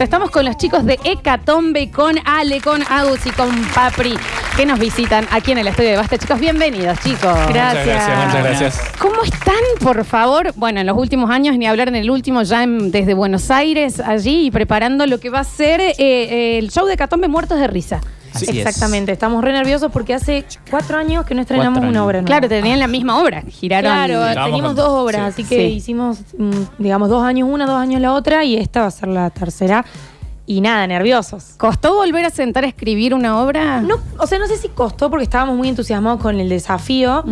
Estamos con los chicos de Hecatombe, con Ale, con Agus y con Papri, que nos visitan aquí en el estudio de Basta. Chicos, bienvenidos, chicos. Muchas gracias, muchas gracias. ¿Cómo están, por favor? Bueno, en los últimos años, ni hablar en el último, ya en- desde Buenos Aires, allí, y preparando lo que va a ser eh, eh, el show de Hecatombe Muertos de Risa. Así es. Exactamente, estamos re nerviosos porque hace cuatro años que no estrenamos una obra nueva. Claro, tenían la misma obra, giraron. Claro, teníamos dos obras, sí. así que Sí. hicimos, mm, digamos, dos años una, dos años la otra y esta va a ser la tercera. Y nada, nerviosos. ¿Costó volver a sentar a escribir una obra? No, o sea, no sé si costó porque estábamos muy entusiasmados con el desafío,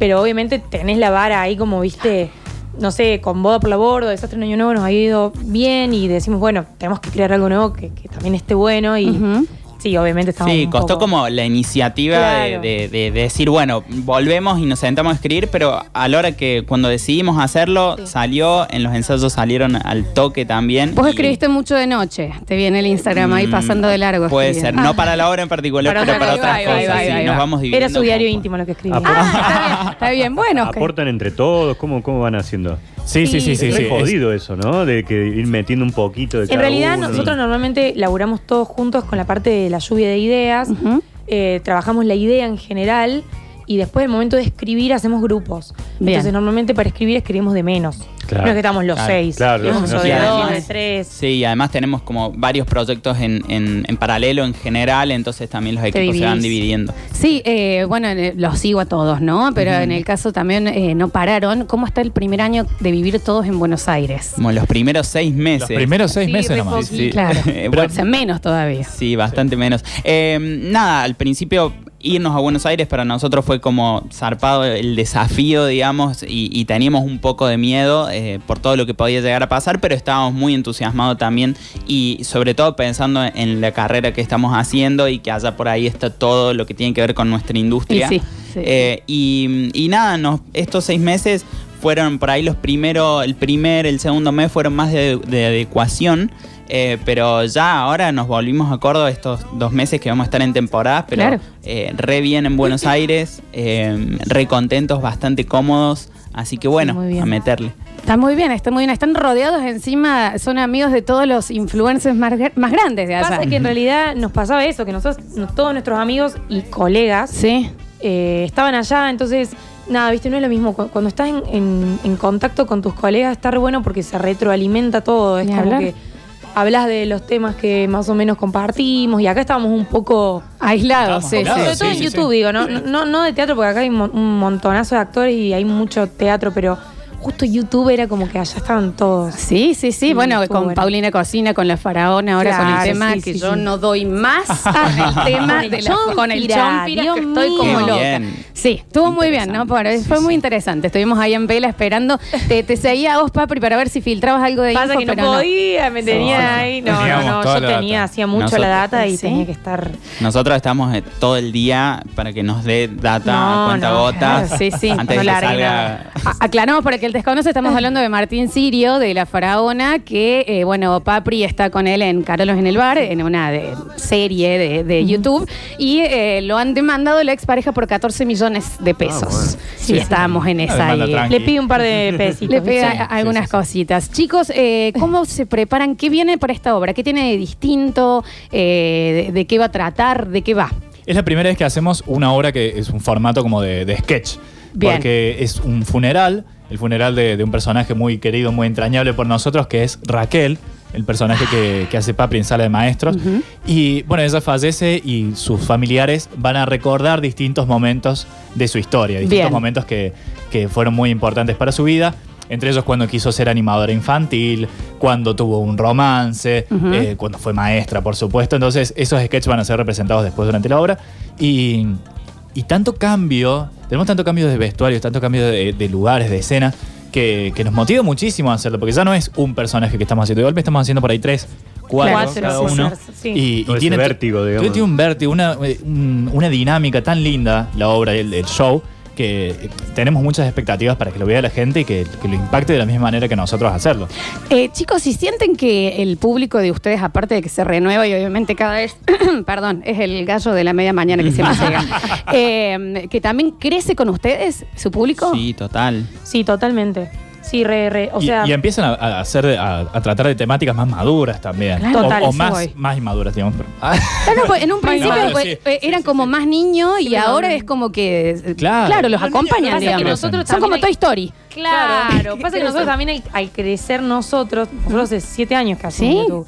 pero obviamente tenés la vara ahí como, viste, no sé, con boda por la bordo, desastre en año nuevo nos ha ido bien y decimos, bueno, tenemos que crear algo nuevo que, que también esté bueno y. sí, obviamente estamos Sí, un costó poco- como la iniciativa de- Claro. de, de- de decir, bueno, volvemos y nos sentamos a escribir, pero a la hora que cuando decidimos hacerlo, Sí. salió, en los ensayos salieron al toque también. Vos y- escribiste mucho de noche, te viene el Instagram ahí Mm, pasando de largo. Puede ser, no para la obra en particular, Para pero para otras va, cosas. va, nos va. vamos dividiendo. Era su diario íntimo lo que escribía. Ah, está bien, está bien. Bueno. ¿Aportan entre todos? ¿Cómo, cómo van haciendo? Sí, sí, sí, sí. es sí, jodido eso, ¿no? De que ir metiendo un poquito de En cada realidad uno. nosotros normalmente laburamos todos juntos con la parte de la lluvia de ideas, eh, trabajamos la idea en general y después el momento de escribir hacemos grupos. Bien. Entonces normalmente para escribir escribimos de menos. Claro. No es que estamos los Claro, seis, claro, escribimos no, de sí, dos, de tres. Sí, y además tenemos como varios proyectos en, en- en paralelo en general, entonces también los equipos se van dividiendo. Sí, eh, bueno, los sigo a todos, ¿no? Pero en el caso también eh, no pararon. ¿Cómo está el primer año de vivir todos en Buenos Aires? Como los primeros seis meses. Los primeros seis Sí, meses nomás. poquito. Claro. Eh, o bueno, sea, menos todavía. Sí, bastante menos. Eh, nada, al principio irnos a Buenos Aires para nosotros fue como zarpado el desafío, digamos, y, y teníamos un poco de miedo eh, por todo lo que podía llegar a pasar, pero estábamos muy entusiasmados también y sobre todo pensando en la carrera que estamos haciendo y que allá por ahí está todo lo que tiene que ver con nuestra industria. Y sí, sí. Eh, y, y nada, nos- estos seis meses fueron por ahí los primeros, el primer, el segundo mes fueron más de, de adecuación. Eh, pero ya ahora nos volvimos a Córdoba estos dos meses que vamos a estar en temporadas, pero Claro. eh, re bien en Buenos Aires, eh, re contentos, bastante cómodos, así que bueno, Muy bien. a meterle. Está muy bien, está muy bien. Están rodeados encima, son amigos de todos los influencers más, gr- más grandes de allá. Pasa que en realidad nos pasaba eso, que nosotros, no- todos nuestros amigos y colegas Sí, eh, estaban allá, entonces, nada, viste, no es lo mismo. Cu- Cuando estás en, en- en contacto con tus colegas está re bueno porque se retroalimenta todo. Es como que hablas de los temas que más o menos compartimos y acá estábamos un poco... aislados, sí, aislados, sobre todo sí, en sí, YouTube, digo, ¿no? No, no de teatro, porque acá hay un montonazo de actores y hay mucho teatro, pero justo YouTube era como que allá estaban todos. Sí, sí, sí. Bueno, con bueno. Paulina Cocina, con la faraona, ahora con el tema sí, que sí, yo sí. no doy más con el tema Con el de la, con el chompira, Dios que estoy como loca. Bien. Sí, estuvo muy bien, ¿no? Fue muy interesante. Estuvimos ahí en vela esperando. Te, te seguía a vos, Papri, para ver si filtrabas algo de Pasa info, que no pero podía, me tenía no. ahí. No, no, no, yo tenía, hacía mucho Nosotros- la data y tenía que estar... Nosotros estamos eh, todo el día para que nos dé data No, a cuenta gotas. Claro, sí, sí, Antes de que salga. A- Aclaramos para que el desconoce, estamos hablando de Martín Sirio, de La Faraona, que, eh, bueno, Papri está con él en Carolos en el Bar, en una de- serie de, de YouTube, y eh, lo han demandado la expareja por 14 millones de pesos. bueno. Sí, estábamos en esa demanda ahí. tranqui. Le pido un par de pesitos. Le pega algunas sí, sí. cositas. Chicos, eh, ¿cómo se preparan? ¿Qué viene para esta obra? ¿Qué tiene de distinto? Eh, de, de qué va a tratar? ¿De qué va? Es la primera vez que hacemos una obra que es un formato como de, de sketch. Bien. Porque es un funeral, el funeral de, de un personaje muy querido, muy entrañable por nosotros, que es Raquel, el personaje que, que hace Papri en Sala de Maestros. Ujú. Y bueno, ella fallece y sus familiares van a recordar distintos momentos de su historia, distintos Bien. momentos que, que fueron muy importantes para su vida. Entre ellos cuando quiso ser animadora infantil, cuando tuvo un romance, eh, cuando fue maestra, por supuesto. Entonces, esos sketches van a ser representados después durante la obra. Y, y tanto cambio, tenemos tanto cambio de vestuarios, tanto cambio de, de lugares, de escenas, que, que nos motiva muchísimo a hacerlo, porque ya no es un personaje que estamos haciendo, de golpe estamos haciendo por ahí tres, cuatro, Cuatro, cada sí, uno. sí. Y, tiene vértigo, digamos. Tiene un vértigo, una, un- una dinámica tan linda la obra, el, el show, que tenemos muchas expectativas para que lo vea la gente y que, que lo impacte de la misma manera que nosotros hacerlo. Eh, chicos, si sienten que el público de ustedes, aparte de que se renueva y obviamente cada vez, perdón, es el gallo de la media mañana que siempre llega, eh, que también crece con ustedes, su público. Sí, total. Sí, totalmente. Sí, re, re. O y, sea, y empiezan a, a hacer, a, a tratar de temáticas más maduras también. Claro. O- Total, o, más, voy. más inmaduras, digamos. Ah, Claro, pues, en un principio pues, sí. eh, eran como más niños y ahora es como que, Claro. claro, los Los acompañan, pasa que digamos. nosotros Son como también Toy hay- Story. Claro, pasa que nosotros también al, al crecer nosotros, nosotros hace siete años que hacemos ¿Sí? YouTube.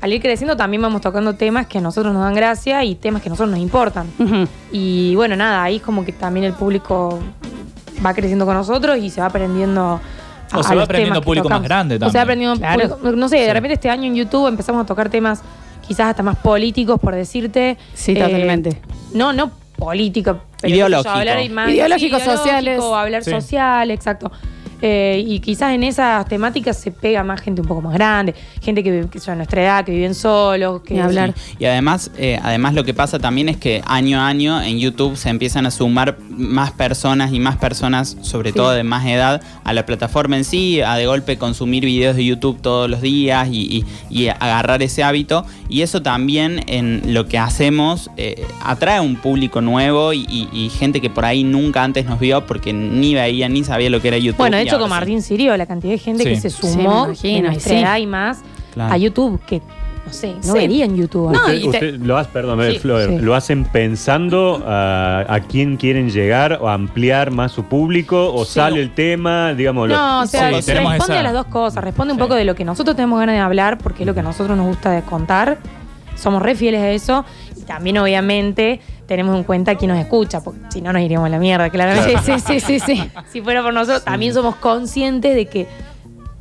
Al ir creciendo también vamos tocando temas que a nosotros nos dan gracia y temas que a nosotros nos importan. Y bueno, nada, ahí es como que también el público va creciendo con nosotros y se va aprendiendo. O se va aprendiendo público más grande O se va también. aprendiendo Claro. público- no sé, de Sí. repente este año en YouTube empezamos a tocar temas quizás hasta más políticos, por decirte. Sí, Eh, totalmente. No, no político, Ideológico. hablar más- Ideológicos, sí, sociales. hablar Sí. social, exacto. Eh, y quizás en esas temáticas se pega más gente un poco más grande, gente que, que son de nuestra edad, que viven solos, que Ni hablar. Sí. Y además, eh, además lo que pasa también es que año a año en YouTube se empiezan a sumar más personas y más personas, sobre Sí. todo de más edad, a la plataforma en sí, a de golpe consumir videos de YouTube todos los días y, y- y agarrar ese hábito. Y eso también en lo que hacemos eh, atrae un público nuevo y, y- y gente que por ahí nunca antes nos vio porque ni veía ni sabía lo que era YouTube. Bueno, de y hecho con sí. Martín Sirio, la cantidad de gente Sí. que se Sí, sumó imagino, de nuestra sí. edad y más Claro. a YouTube, que no sé, no Sí. verían YouTube. No, antes. y Usted, te- usted lo hace, perdón, Sí, Flor, sí. lo hacen pensando a, a quién quieren llegar o ampliar más su público o Sí. sale el tema, digamos, lo- No, o sea, Sí, responde esa- a las dos cosas. Responde un Sí. poco de lo que nosotros tenemos ganas de hablar, porque es lo que a nosotros nos gusta de contar. Somos re fieles a eso. Y también, obviamente, tenemos en cuenta quién nos escucha, porque si no nos iríamos a la mierda, claramente. Sí, sí, sí, sí, sí. Si fuera por nosotros, también somos conscientes de que,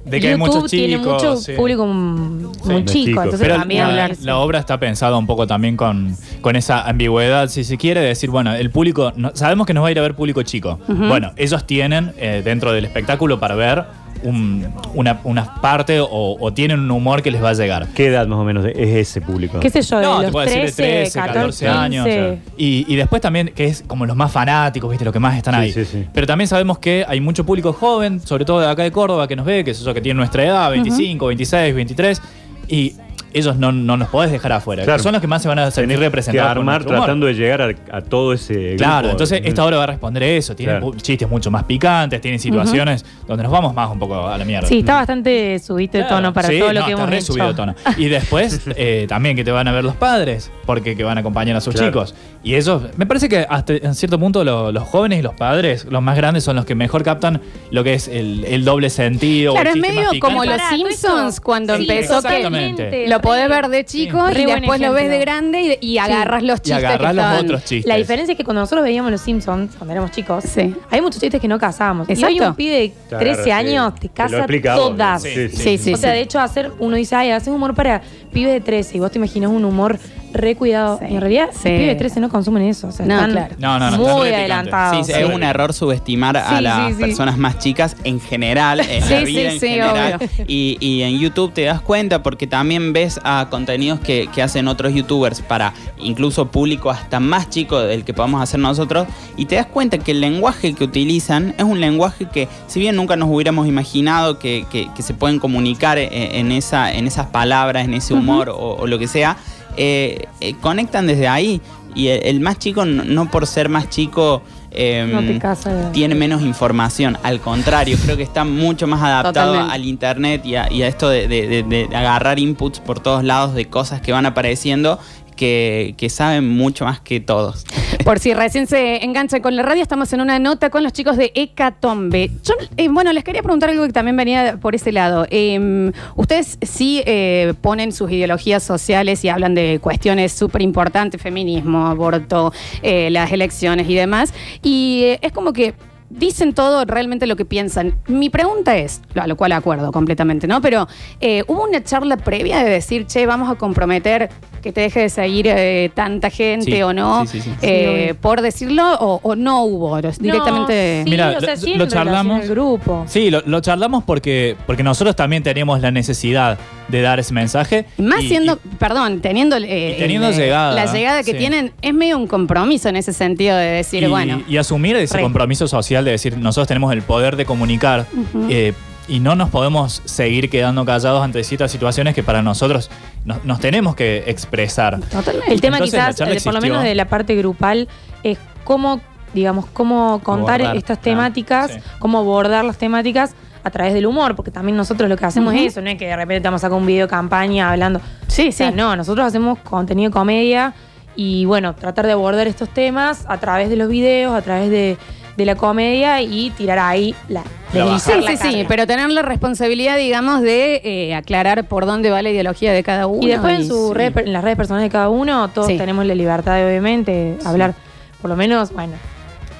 De que hay YouTube muchos tiene chicos. mucho sí. público Sí. muy chico. chicos. Entonces Pero también la, hablar. la obra está pensada un poco también con, con esa ambigüedad, si se quiere, de decir, bueno, el público, no- sabemos que nos va a ir a ver público chico. Bueno, ellos tienen eh, dentro del espectáculo para ver un- una, una parte o, o tienen un humor que les va a llegar. ¿qué edad más o menos es ese público? ¿Qué sé yo? No, de te los puedo decir de 13, 13, 14 años. 15. Y, y después también, que es como los más fanáticos, ¿viste? Los que más están Sí, ahí. sí, sí. Pero también sabemos que hay mucho público joven, sobre todo de acá de Córdoba, que nos ve, que es eso que tiene nuestra edad, 25, 26, 23. Y ellos no, no nos podés dejar afuera. Claro. que Son los que más se van a sentir que representados. por armar tratando de llegar a, a todo ese Claro, grupo. entonces esta obra va a responder eso. Tiene Claro. chistes mucho más picantes, tiene situaciones donde nos vamos más un poco a la mierda. Sí, está bastante subido de Claro. tono para Sí, todo lo no, que está hemos re hecho. subido de tono. Y después eh, también que te van a ver los padres, porque que van a acompañar a sus Claro. chicos. Y ellos, me parece que hasta en cierto punto lo- los jóvenes y los padres, los más grandes, son los que mejor captan lo que es el, el doble sentido. o Claro, el es medio como los Simpsons cuando Sí, empezó que exactamente. Lo podés ver de chico Sí. y buen después lo ves ejemplo. de grande y, y agarras los chistes que los estaban- otros chistes. La diferencia es que cuando nosotros veíamos los Simpsons, cuando éramos chicos, Sí. hay muchos chistes que no casábamos. Y Exacto. hoy un pibe de Te 13 agarra, sí. años te Te lo casa explica a vos, todas. sí, Sí, Sí, sí, o sea, de hecho, hacer, uno dice, ay, haces humor para pibes de 13 y vos te imaginas un humor re cuidado. Sí. Y en realidad, Sí. los pibes de 13 no consumen eso. O sea, No, están claro. No, no, muy adelantados. Sí, es un error subestimar a las sí, sí. personas más chicas en general, en Sí, la sí, vida en sí, general. obvio. Y, y en YouTube te das cuenta porque también ves a contenidos que, que hacen otros youtubers para incluso público hasta más chico del que podamos hacer nosotros y te das cuenta que el lenguaje que utilizan es un lenguaje que si bien nunca nos hubiéramos imaginado que, que- que se pueden comunicar en, en esa, en esas palabras, en ese humor o, o lo que sea, eh, eh, conectan desde ahí. Y el, el más chico, no, no por ser más chico, eh, No casa. tiene menos información. Al contrario, creo que está mucho más adaptado Totalmente. al internet y a, y a esto de, de- de- de agarrar inputs por todos lados de cosas que van apareciendo que, que saben mucho más que todos. Por si recién se engancha con la radio, estamos en una nota con los chicos de Hecatombe. Yo, eh, bueno, les quería preguntar algo que también venía por ese lado. Eh, ustedes sí eh, ponen sus ideologías sociales y hablan de cuestiones súper importantes, feminismo, aborto, eh, las elecciones y demás. Y eh, es como que dicen todo realmente lo que piensan. Mi pregunta es, a lo cual acuerdo completamente, ¿no? Pero eh, hubo una charla previa de decir, che, vamos a comprometer que te deje de seguir eh, tanta gente Sí, o no, sí, sí, sí. eh, por decirlo, o, o no hubo, directamente... No, sí, Mira, o sea, lo- charlamos. grupo. Sí, lo, lo charlamos porque, porque nosotros también teníamos la necesidad de dar ese mensaje. Más y- siendo, y- perdón, teniendo, eh, teniendo el, llegada, la llegada que sí. tienen, es medio un compromiso en ese sentido de decir, y, bueno, y asumir ese Re. compromiso social de decir, nosotros tenemos el poder de comunicar eh, y no nos podemos seguir quedando callados ante ciertas situaciones que para nosotros nos, nos tenemos que expresar. totalmente. El tema Entonces, quizás, charla eh, por lo menos de la parte grupal, es cómo, digamos, cómo contar Abordar, estas claro, temáticas, sí. cómo abordar las temáticas a través del humor, porque también nosotros lo que hacemos es eso, no es que de repente te vamos a sacar un video de campaña hablando. Sí, O sea, sí. no, nosotros hacemos contenido de comedia y bueno, tratar de abordar estos temas a través de los videos, a través de, de la comedia y tirar ahí la, La Sí, la sí, sí, pero tener la responsabilidad, digamos, de eh, aclarar por dónde va la ideología de cada uno. Y después en, su sí. red- en las redes personales de cada uno, todos Sí. tenemos la libertad de obviamente hablar, por lo menos, bueno,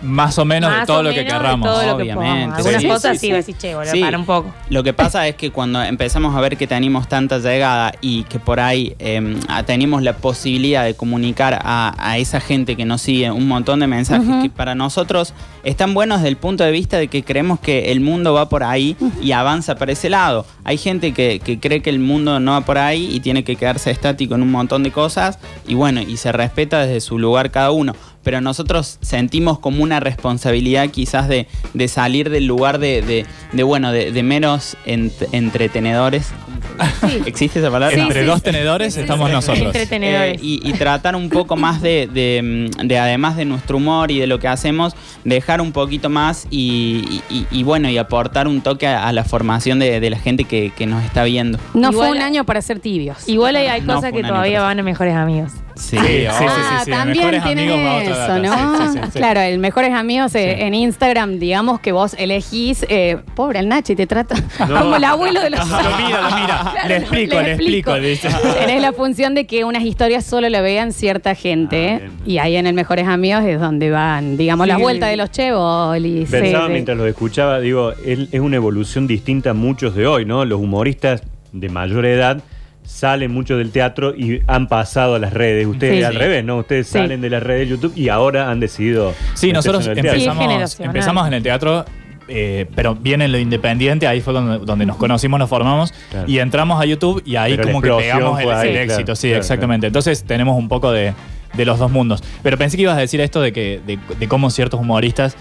Más o menos de todo o lo que menos de querramos. todo lo que Obviamente. podamos. Algunas Sí, cosas sí, sí, che, boludo, Sí. para un poco. Lo que pasa es que cuando empezamos a ver que tenemos tanta llegada y que por ahí eh, ah, tenemos la posibilidad de comunicar a, a esa gente que nos sigue un montón de mensajes que para nosotros están buenos desde el punto de vista de que creemos que el mundo va por ahí y avanza para ese lado. Hay gente que, que cree que el mundo no va por ahí y tiene que quedarse estático en un montón de cosas y bueno, y se respeta desde su lugar cada uno. Pero nosotros sentimos como una responsabilidad quizás de, de salir del lugar de, de- de, bueno, de, de menos ent- entretenedores. ¿Existe esa palabra? Entre sí, dos sí. tenedores estamos nosotros. Entretenedores. Eh, y, y tratar un poco más de, de, de, además de nuestro humor y de lo que hacemos, dejar un poquito más y, y- y, bueno, y aportar un toque a, a la formación de, de la gente que, que nos está viendo. No Igual- fue un año para ser tibios. Igual hay, hay No cosas que todavía van a mejores amigos. Sí, Sí, sí, sí, Ah, sí, también otra eso. ¿no? Sí. Claro, el mejores amigos eh, en Instagram, digamos que vos elegís, eh, pobre el Nachi, te trata como el abuelo de los Lo mira, lo mira. Claro, le explico, le explico. dice. Tenés la función de que unas historias solo la vean cierta gente. Ah, bien. y ahí en el Mejores Amigos es donde van, digamos, Sí. las vueltas de los chevolis. Pensaba eh, mientras los escuchaba, digo, es, es una evolución distinta a muchos de hoy, ¿no? Los humoristas de mayor edad salen mucho del teatro y han pasado a las redes. Ustedes Sí. al revés, ¿no? Ustedes Sí. salen de las redes de YouTube y ahora han decidido. Sí, nosotros meterse en el teatro. Sí, empezamos, empezamos en el teatro, eh, pero bien en lo independiente, ahí fue donde, donde nos conocimos, nos formamos Claro. y entramos a YouTube y ahí Pero como que pegamos el, fue ahí, el claro, éxito, sí, claro, exactamente. Entonces tenemos un poco de, de los dos mundos. Pero pensé que ibas a decir esto de, que, de, de cómo ciertos humoristas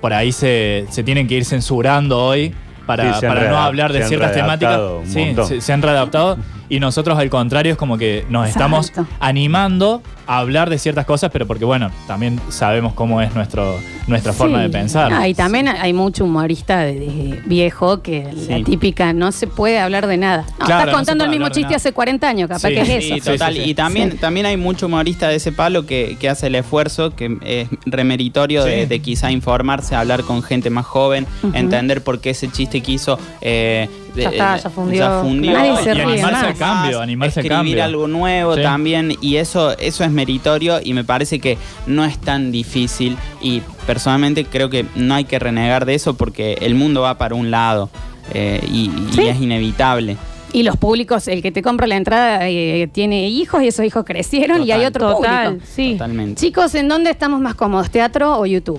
por ahí se, se tienen que ir censurando hoy. Para, Sí, para no hablar de se han ciertas temáticas. Sí, se han readaptado. Y nosotros, al contrario, es como que nos estamos animando a hablar de ciertas cosas, pero porque, bueno, también sabemos cómo es nuestro, nuestra forma de pensar. Ah, y también hay mucho humorista de, de viejo que la típica no se puede hablar de nada. No, Claro, estás no contando el mismo chiste hace 40 años, capaz Sí, que es eso. Sí, total. sí, sí. Y también, Sí. también hay mucho humorista de ese palo que, que hace el esfuerzo, que es remeritorio de, Sí. de quizá informarse, hablar con gente más joven, entender por qué ese chiste quiso. eh, de- Ya está, ya fundió. Nadie se y ríe animarse al cambio, animarse al escribir cambio. algo nuevo Sí. también y eso eso es meritorio y me parece que no es tan difícil y personalmente creo que no hay que renegar de eso porque el mundo va para un lado eh, y, y es inevitable. Y los públicos, el que te compra la entrada eh, tiene hijos y esos hijos crecieron y hay otro Total, público. sí. Totalmente. Chicos, ¿en dónde estamos más cómodos? ¿Teatro o YouTube?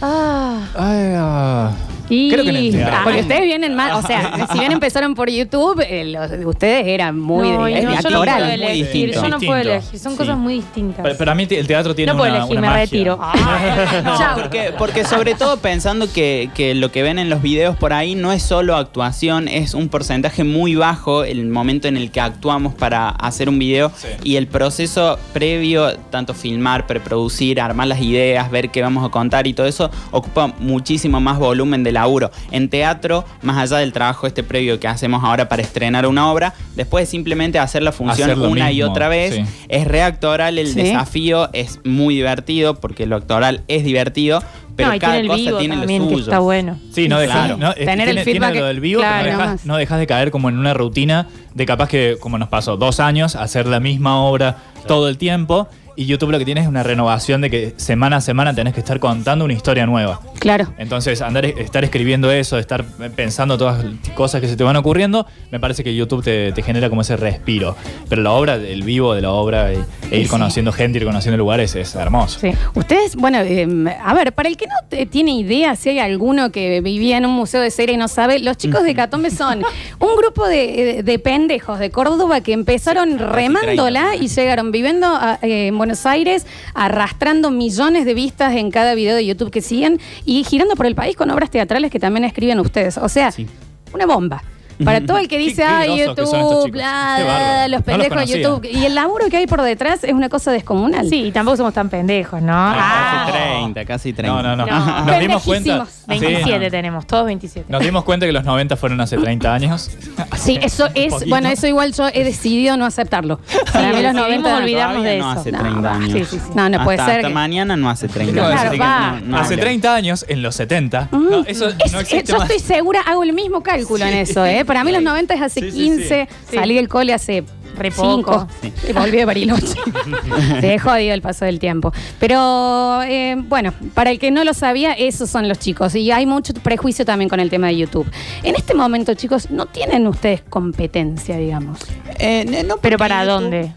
Ah, Ay, ah. Y... Creo que en el teatro. Ah, porque ustedes vienen más, o sea, si bien empezaron por YouTube, eh, los de ustedes eran muy no, de, y de no, yo no actoral. puedo Muy elegir, distinto. yo no puedo Distinto. elegir, son Sí. cosas muy distintas. Pero, pero a mí el teatro tiene no puedo una, elegir, una me magia. retiro. No, Chao. porque, porque sobre todo pensando que, que lo que ven en los videos por ahí no es solo actuación, es un porcentaje muy bajo el momento en el que actuamos para hacer un video Sí. y el proceso previo, tanto filmar, preproducir, armar las ideas, ver qué vamos a contar y todo eso, ocupa muchísimo más volumen de laburo. En teatro, más allá del trabajo este previo que hacemos ahora para estrenar una obra, después de simplemente hacer la función Hacer una y otra vez, sí. es reactoral, el Sí. desafío es muy divertido porque lo actoral es divertido, pero no, cada tiene el cosa vivo tiene también, lo que suyo. está bueno. Sí, no dejas, Claro. no, es que Tener el tiene, tiene feedback, lo del vivo, claro, pero no nomás. dejas, no dejas de caer como en una rutina de capaz que, como nos pasó, dos años, hacer la misma obra todo el tiempo. Y YouTube lo que tiene es una renovación de que semana a semana tenés que estar contando una historia nueva. Claro. Entonces, andar, estar escribiendo eso, estar pensando todas las cosas que se te van ocurriendo, me parece que YouTube te, te genera como ese respiro. Pero la obra, el vivo de la obra e, e ir Sí. conociendo gente, ir conociendo lugares es hermoso. Sí. Ustedes, bueno, eh, a ver, para el que no te- tiene idea, si hay alguno que vivía en un museo de cera y no sabe, los chicos de Catombe son un grupo de, de pendejos de Córdoba que empezaron remándola y llegaron viviendo a- eh, en Buenos Aires, arrastrando millones de vistas en cada video de YouTube que siguen y girando por el país con obras teatrales que también escriben ustedes. O sea, Sí. una bomba. Para todo el que dice, estos YouTube, bla, los pendejos de. YouTube. Y el laburo que hay por detrás es una cosa descomunal. Sí, y tampoco somos tan pendejos, ¿no? Ah, Casi 30, casi 30. No, no, no. No. Nos dimos cuenta. Pendejísimos. Sí, 27 no. tenemos, todos 27. Nos dimos cuenta que los 90 fueron hace 30 años. Sí, eso es, poquito. bueno, eso igual yo he decidido no aceptarlo. Para mí los decidimos 90 olvidarnos de no eso. hace No, 30 años. sí, sí, sí. No, no puede Hasta- ser Hasta que- mañana no hace 30 Claro, años. Claro, así que va. no- no hace hable. 30 años, en los 70. No, eso Es- no existe yo más. estoy segura, hago el mismo cálculo en eso, ¿eh? Para mí los 90 es hace Sí, sí, 15, sí. salí del cole hace Re 5 poco. y volví de Bariloche. Se he jodido el paso del tiempo. Pero eh, bueno, para el que no lo sabía, esos son los chicos. Y hay mucho prejuicio también con el tema de YouTube. En este momento, chicos, no tienen ustedes competencia, digamos. Eh, no, no, Pero ¿para YouTube- dónde?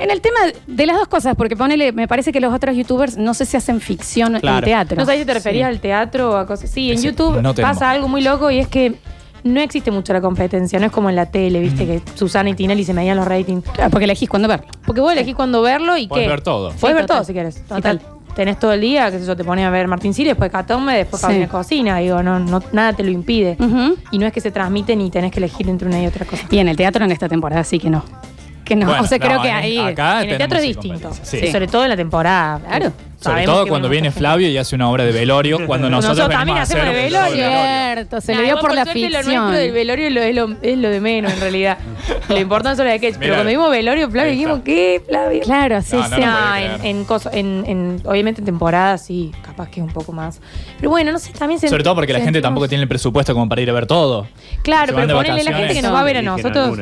En el tema de las dos cosas, porque ponele, me parece que los otros youtubers no sé si hacen ficción en Claro. teatro. No sé si te referías al teatro o a cosas. Sí, en Ese- YouTube no tenemos. pasa algo muy loco y es que no existe mucho la competencia. No es como en la tele, viste, que Susana y Tinelli se medían los ratings. Claro, porque elegís cuándo ver. Porque vos elegís cuándo verlo y Podés qué. ver todo. Puedes Sí, ver total. todo si quieres. Total. Tenés todo el día, qué sé yo, te pones a ver Martín Sirio, después Catombe, después Sí. Paulina Cocina. Digo, no, no, nada te lo impide. Ujú. Y no es que se transmite ni tenés que elegir entre una y otra cosa. Y en el teatro en esta temporada sí que no. Que no, Bueno, o sea, creo no, que en- ahí. acá en el tenemos teatro es distinto. competencia. Sí, Sí. Sobre todo en la temporada. Claro. Sobre todo cuando viene Flavio y hace una obra de velorio, cuando nosotros, Nosotros también hacemos de un velorio. de Cierto, se Nah, le dio por la suerte Lo ficción. nuestro del velorio lo- es, lo, es lo de menos, en realidad. Lo importante son las sketches. Pero cuando vimos velorio, Flavio, dijimos. ¿qué, Flavio? Claro, sí, sí. en, en, coso- en- en- obviamente en temporada sí, capaz que es un poco más. Pero bueno, no sé, también se Sobre todo porque la gente tampoco tiene el presupuesto como para ir a ver todo. Claro, pero de ponele la gente que nos va a ver a nosotros.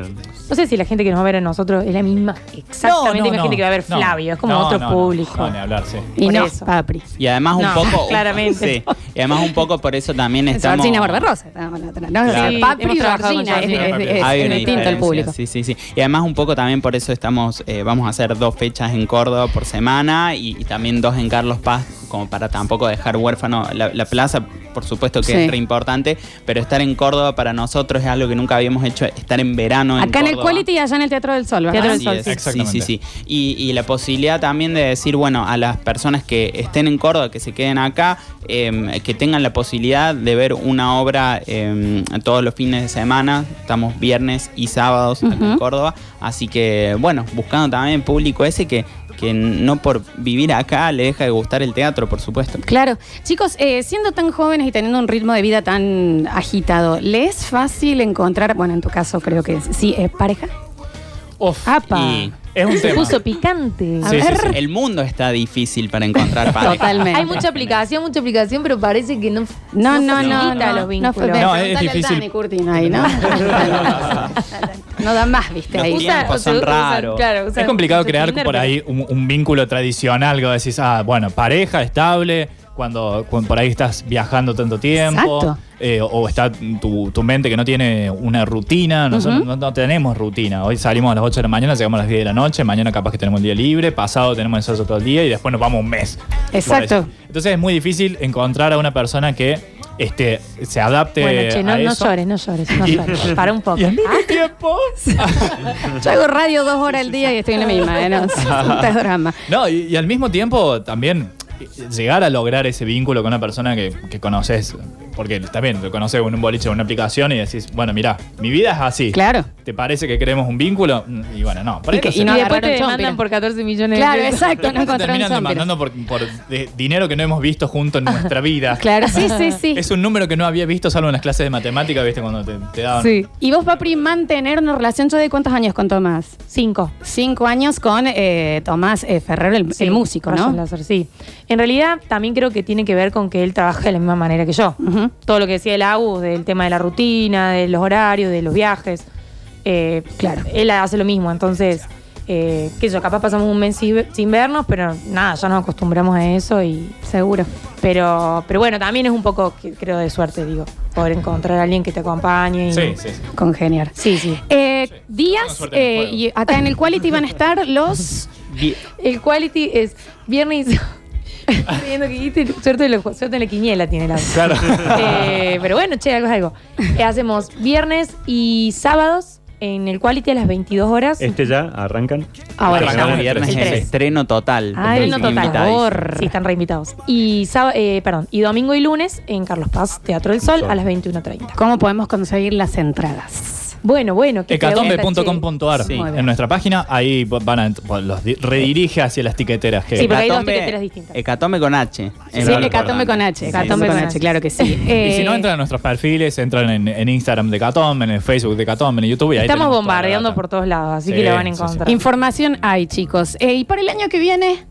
No sé si la gente que nos va a ver a nosotros es la misma, exactamente No, no, la no. gente que va a ver No. Flavio. Es como No, otro no, no. público. No, ni hablar, sí. Por no, eso. Papri. Y además un No, poco. claramente. Sí. Y además un poco por eso también Es estamos. Georgina Barbarosa. ¿no? Claro. Sí, Papri y Georgina. Es, es- es- Hay es una distinto el público. Sí, sí, sí. Y además un poco también por eso estamos, eh, vamos a hacer dos fechas en Córdoba por semana y, y también dos en Carlos Paz, como para tampoco dejar huérfano la, la plaza, por supuesto que Sí. es re importante, pero estar en Córdoba para nosotros es algo que nunca habíamos hecho, estar en verano en Acá en el Córdoba. Quality y allá en el Teatro del Sol, ¿verdad? Teatro del Sol, es, sí. sí, Exactamente. sí, sí. Y, y la posibilidad también de decir, bueno, a las personas que estén en Córdoba, que se queden acá, eh, que tengan la posibilidad de ver una obra eh, todos los fines de semana. Estamos viernes y sábados acá en. Córdoba. Así que, bueno, buscando también público ese que, que no por vivir acá le deja de gustar el teatro, por supuesto. Claro. Chicos, eh, siendo tan jóvenes y teniendo un ritmo de vida tan agitado, ¿le es fácil encontrar, bueno, en tu caso creo que sí, eh, pareja? Uf, ¡Apa! Y es un Se tema. puso picante. A Sí, sí, ver. sí. el mundo está difícil para encontrar pareja. Totalmente. Hay mucha aplicación, mucha aplicación, pero parece que no, No, no, no, facilita no, los no, vínculos. fue- No, preguntale es al difícil. Dani Curtino ahí, ¿no? no da más, viste, Los ahí. tiempos Usa- son usa- raros. claro, Es complicado crear Tinder, por pero- ahí un, un vínculo tradicional que vos decís, ah, bueno, pareja estable, cuando, cuando por ahí estás viajando tanto tiempo, Exacto. eh, o está tu, tu mente que no tiene una rutina, nosotros no, no tenemos rutina. Hoy salimos a las 8 de la mañana, llegamos a las 10 de la noche, mañana capaz que tenemos el día libre, pasado tenemos ensayo todo el día y después nos vamos un mes. Exacto. Entonces es muy difícil encontrar a una persona que este, se adapte Bueno, che, no, a no eso. llores, no llores, no llores. Para un poco. Y al mismo tiempo... Yo hago radio dos horas al día y estoy en la misma, ¿eh? No, es un drama. No, y, y al mismo tiempo también eh, llegar a lograr ese vínculo con una persona que, que conoces, porque también lo conoces en un boliche o en una aplicación y decís, bueno, mira, mi vida es así. Claro. ¿Te parece que queremos un vínculo? Mm, Y bueno, no. por Y que- no y se- no y después te chompira. por 14 millones Claro, de pesos. exacto, no te terminan zombies. demandando por, por de- dinero que no hemos visto junto en nuestra vida. Claro, sí, sí, sí. Es un número que no había visto salvo en las clases de matemática, ¿viste? Cuando te, te daban. Sí. ¿Y vos, Papri, mantener una relación yo de cuántos años con Tomás? Cinco. Cinco años con eh, Tomás eh, Ferrero, el, Sí, el músico, ¿no? láser, sí. En realidad, también creo que tiene que ver con que él trabaja de la misma manera que yo. Todo lo que decía el Agus, del tema de la rutina, de los horarios, de los viajes. eh, Claro. Él hace lo mismo, entonces, eh, qué sé yo, capaz pasamos un mes sin vernos, pero nada, ya nos acostumbramos a eso y Seguro. pero, pero bueno, también es un poco, creo, de suerte, digo, poder encontrar a alguien que te acompañe. y- Sí, sí, sí. Congeniar. Sí, sí. Eh, días, suerte en el eh, y acá en el Quality van a estar los... El quality es viernes. Estoy viendo que dijiste, suerte, de la- suerte en la quiniela tiene la. Claro. Eh, pero bueno, che, algo es algo. Eh, hacemos viernes y sábados en el quality a las 22 horas. Este ya arrancan. Ahora el viernes el es tres. estreno total. Ay, no Están total. Horror. Sí, están reinvitados. Y, eh, perdón, y domingo y lunes en Carlos Paz, Teatro del Sol, a las 21.30. ¿Cómo podemos conseguir las entradas? Bueno, bueno. Hecatombe.com.ar Sí. En nuestra página, ahí van a, los di- redirige hacia las tiqueteras que Sí, porque hay dos Hecatombe- tiqueteras distintas. Hecatombe con H. Sí, lo Hecatombe con. H. Hecatombe sí, con. H, claro que sí. Y si no Eh, entran a nuestros perfiles, entran en, en Instagram de Catombe, en el Facebook de Catombe, en YouTube y ahí Estamos bombardeando por todos lados, así Sí, que la van a sí, sí. encontrar. Información hay, chicos. Eh, y para el año que viene,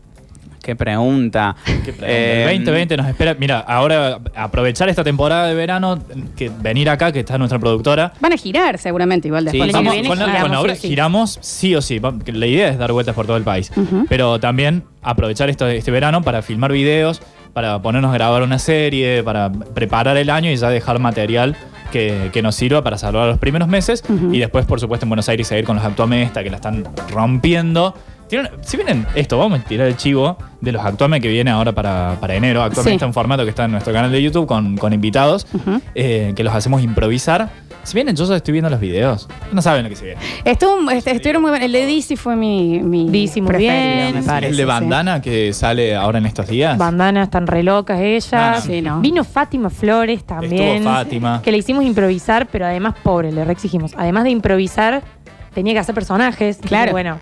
Qué pregunta. Qué pregunta. Eh, el 2020 nos espera. Mira, ahora aprovechar esta temporada de verano, que venir acá, que está nuestra productora. van a girar seguramente igual después. Sí, Vamos, con, la, giramos, con la obra sí o sí. giramos sí o sí. La idea es dar vueltas por todo el país. Pero también aprovechar esto, este verano para filmar videos, para ponernos a grabar una serie, para preparar el año y ya dejar material que, que nos sirva para salvar los primeros meses. Y después, por supuesto, en Buenos Aires seguir con los Actuamesta, que la están rompiendo. Tienen- si vienen esto, vamos a tirar el chivo de los Actuame que viene ahora para, para enero. Actualmente Sí. está en formato que está en nuestro canal de YouTube con, con invitados, eh, que los hacemos improvisar. Si vienen, yo ya estoy viendo los videos. No saben lo que se viene. Estuvo, este, estuvieron muy bien. El de Dizzy fue mi, mi Dizzy muy preferido, bien. me parece. el de sí. bandana que sale ahora en estos días. Bandanas están re locas ellas. No, no. Sí, ¿no? Vino Fátima Flores también. Estuvo Fátima. Que le hicimos improvisar, pero además, pobre, le re exigimos. Además de improvisar, tenía que hacer personajes. Claro. Y bueno,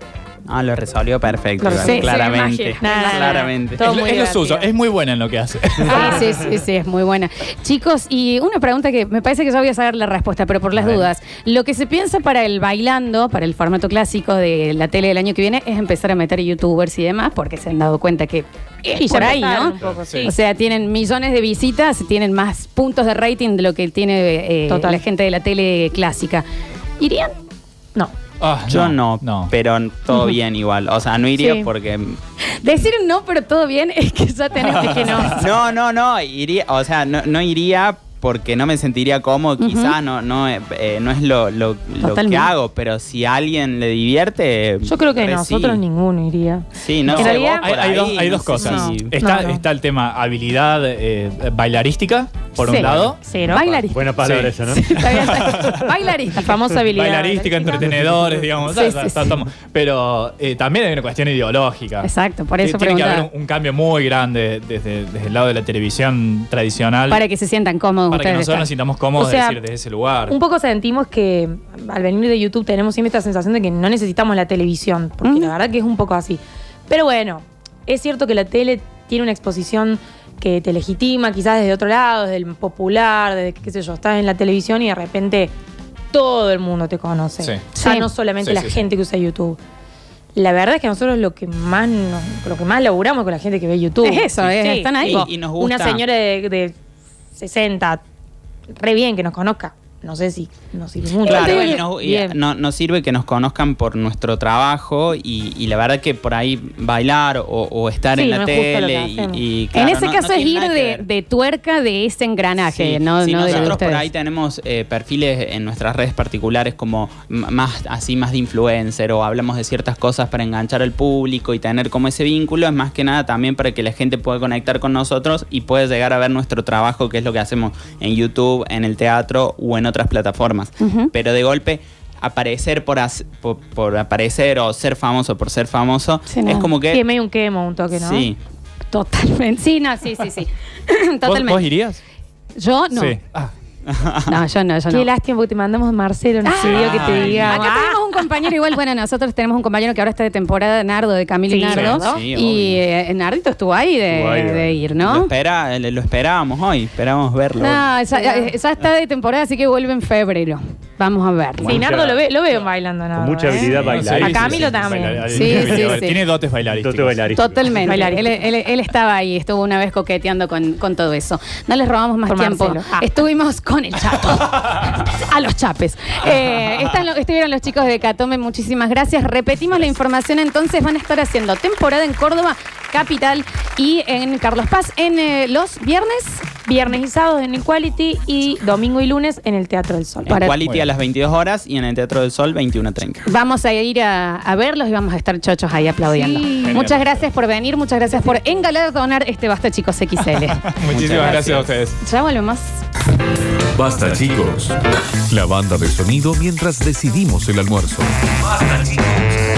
Ah, lo resolvió perfecto. Lo claramente. Sí, Nada, claramente. Todo es, lo- muy es lo suyo, es muy buena en lo que hace. Ah, sí, sí, sí, es muy buena. Chicos, y una pregunta que me parece que yo voy a saber la respuesta, pero por las A ver. dudas. Lo que se piensa para el bailando, para el formato clásico de la tele del año que viene, es empezar a meter youtubers y demás, porque se han dado cuenta que Y ya por ahí, ¿no? un poco, sí. O sea, tienen millones de visitas, tienen más puntos de rating de lo que tiene eh, la gente de la tele clásica. ¿Irían? no. Ah, Yo no, no. pero todo bien igual. O sea, no iría Sí. porque... Decir no, pero todo bien, es que ya tenés que no. No, no, no, iría, o sea, no, no iría porque no me sentiría cómodo, quizás no, no, eh, eh, no es lo, lo- lo que hago, pero si a alguien le divierte... Yo creo que nosotros sí. ninguno iría. Sí, no En sé, realidad- vos Hay, dos, hay dos cosas. Está, No, no. está el tema habilidad eh, bailarística, por un lado. Cero. Bailarística. Buena palabra Sí. esa, ¿no? Bailarística. famosa habilidad. Bailarística, entretenedores, digamos. Sí, está- sí, está- Pero eh, también hay una cuestión ideológica. Exacto, por eso Tiene que haber un, un cambio muy grande desde, desde el lado de la televisión tradicional. Para que se sientan cómodos para que nosotros nos sintamos cómodos O sea, de decir desde ese lugar. Un poco sentimos que al venir de YouTube tenemos siempre esta sensación de que no necesitamos la televisión, porque Mm. la verdad que es un poco así. Pero bueno, es cierto que la tele tiene una exposición que te legitima, quizás desde otro lado, desde el popular, desde qué sé yo, estás en la televisión y de repente todo el mundo te conoce. Sí. Ya Sí. no solamente Sí, la sí, sí. gente que usa YouTube. La verdad es que nosotros lo que más nos- lo que más laburamos con la gente que ve YouTube. Es eso, es- están ahí. Y- y nos Una gusta. señora de, de 60, re bien que nos conozca. No sé si nos sirve mucho. Claro, y bien. no- sirve que nos conozcan por nuestro trabajo y, y la verdad que por ahí bailar o, o estar Sí, en la no tele y, y, en claro, ese no- caso no es ir de, de tuerca de ese engranaje, Sí, no, sí, nosotros por ahí tenemos eh, perfiles en nuestras redes particulares como más así más de influencer o hablamos de ciertas cosas para enganchar al público y tener como ese vínculo es más que nada también para que la gente pueda conectar con nosotros y pueda llegar a ver nuestro trabajo que es lo que hacemos en YouTube, en el teatro o en otras plataformas. Pero de golpe aparecer por, as- por, por aparecer o ser famoso por ser famoso Sí, no. es como que Sí, medio un quemo, un toque, ¿no? sí Totalmente. Sí, no, sí, sí, sí. ¿Vos, Totalmente. vos irías? Yo no. Sí. Ah, No, yo no, yo Qué no. lástima porque te mandamos a Marcelo, nos pidió que te diga. Acá tenemos un compañero igual, bueno, nosotros tenemos un compañero que ahora está de temporada, Nardo, de Camilo y Sí, Nardo. sí, y obvio. eh, Nardito estuvo ahí de, Estuvo ahí, de ir, lo, ¿no? espera, lo esperábamos hoy esperábamos verlo No, ya, ya está de temporada, así que vuelve en febrero. Vamos a ver. Sí, Nardo lo, ve, lo veo bailando, Nardo. Con mucha ¿eh? habilidad sí, bailar. A Camilo también. Bailar- Sí, sí, sí. tiene dotes bailarísticos. Dote bailarístico. Totalmente. Bailarístico. Él, él- él estaba ahí, estuvo una vez coqueteando con, con todo eso. No les robamos más Por tiempo. Marcelo. Ah. Estuvimos con el chato. a los chapes. Eh, están lo- estuvieron los chicos de Catome, muchísimas gracias. Repetimos la información entonces, van a estar haciendo temporada en Córdoba, capital, y en Carlos Paz, en eh, los viernes. Viernes y sábados en Equality y domingo y lunes en el Teatro del Sol. En Para- Quality a las 22 horas y en el Teatro del Sol 21.30. Vamos a ir a, a verlos y vamos a estar chochos ahí aplaudiendo. Sí. Muchas gracias por venir, muchas gracias por engalardonar este Basta Chicos XL. Muchísimas gracias a ustedes. ya volvemos. Basta chicos. La banda de sonido mientras decidimos el almuerzo. Basta chicos.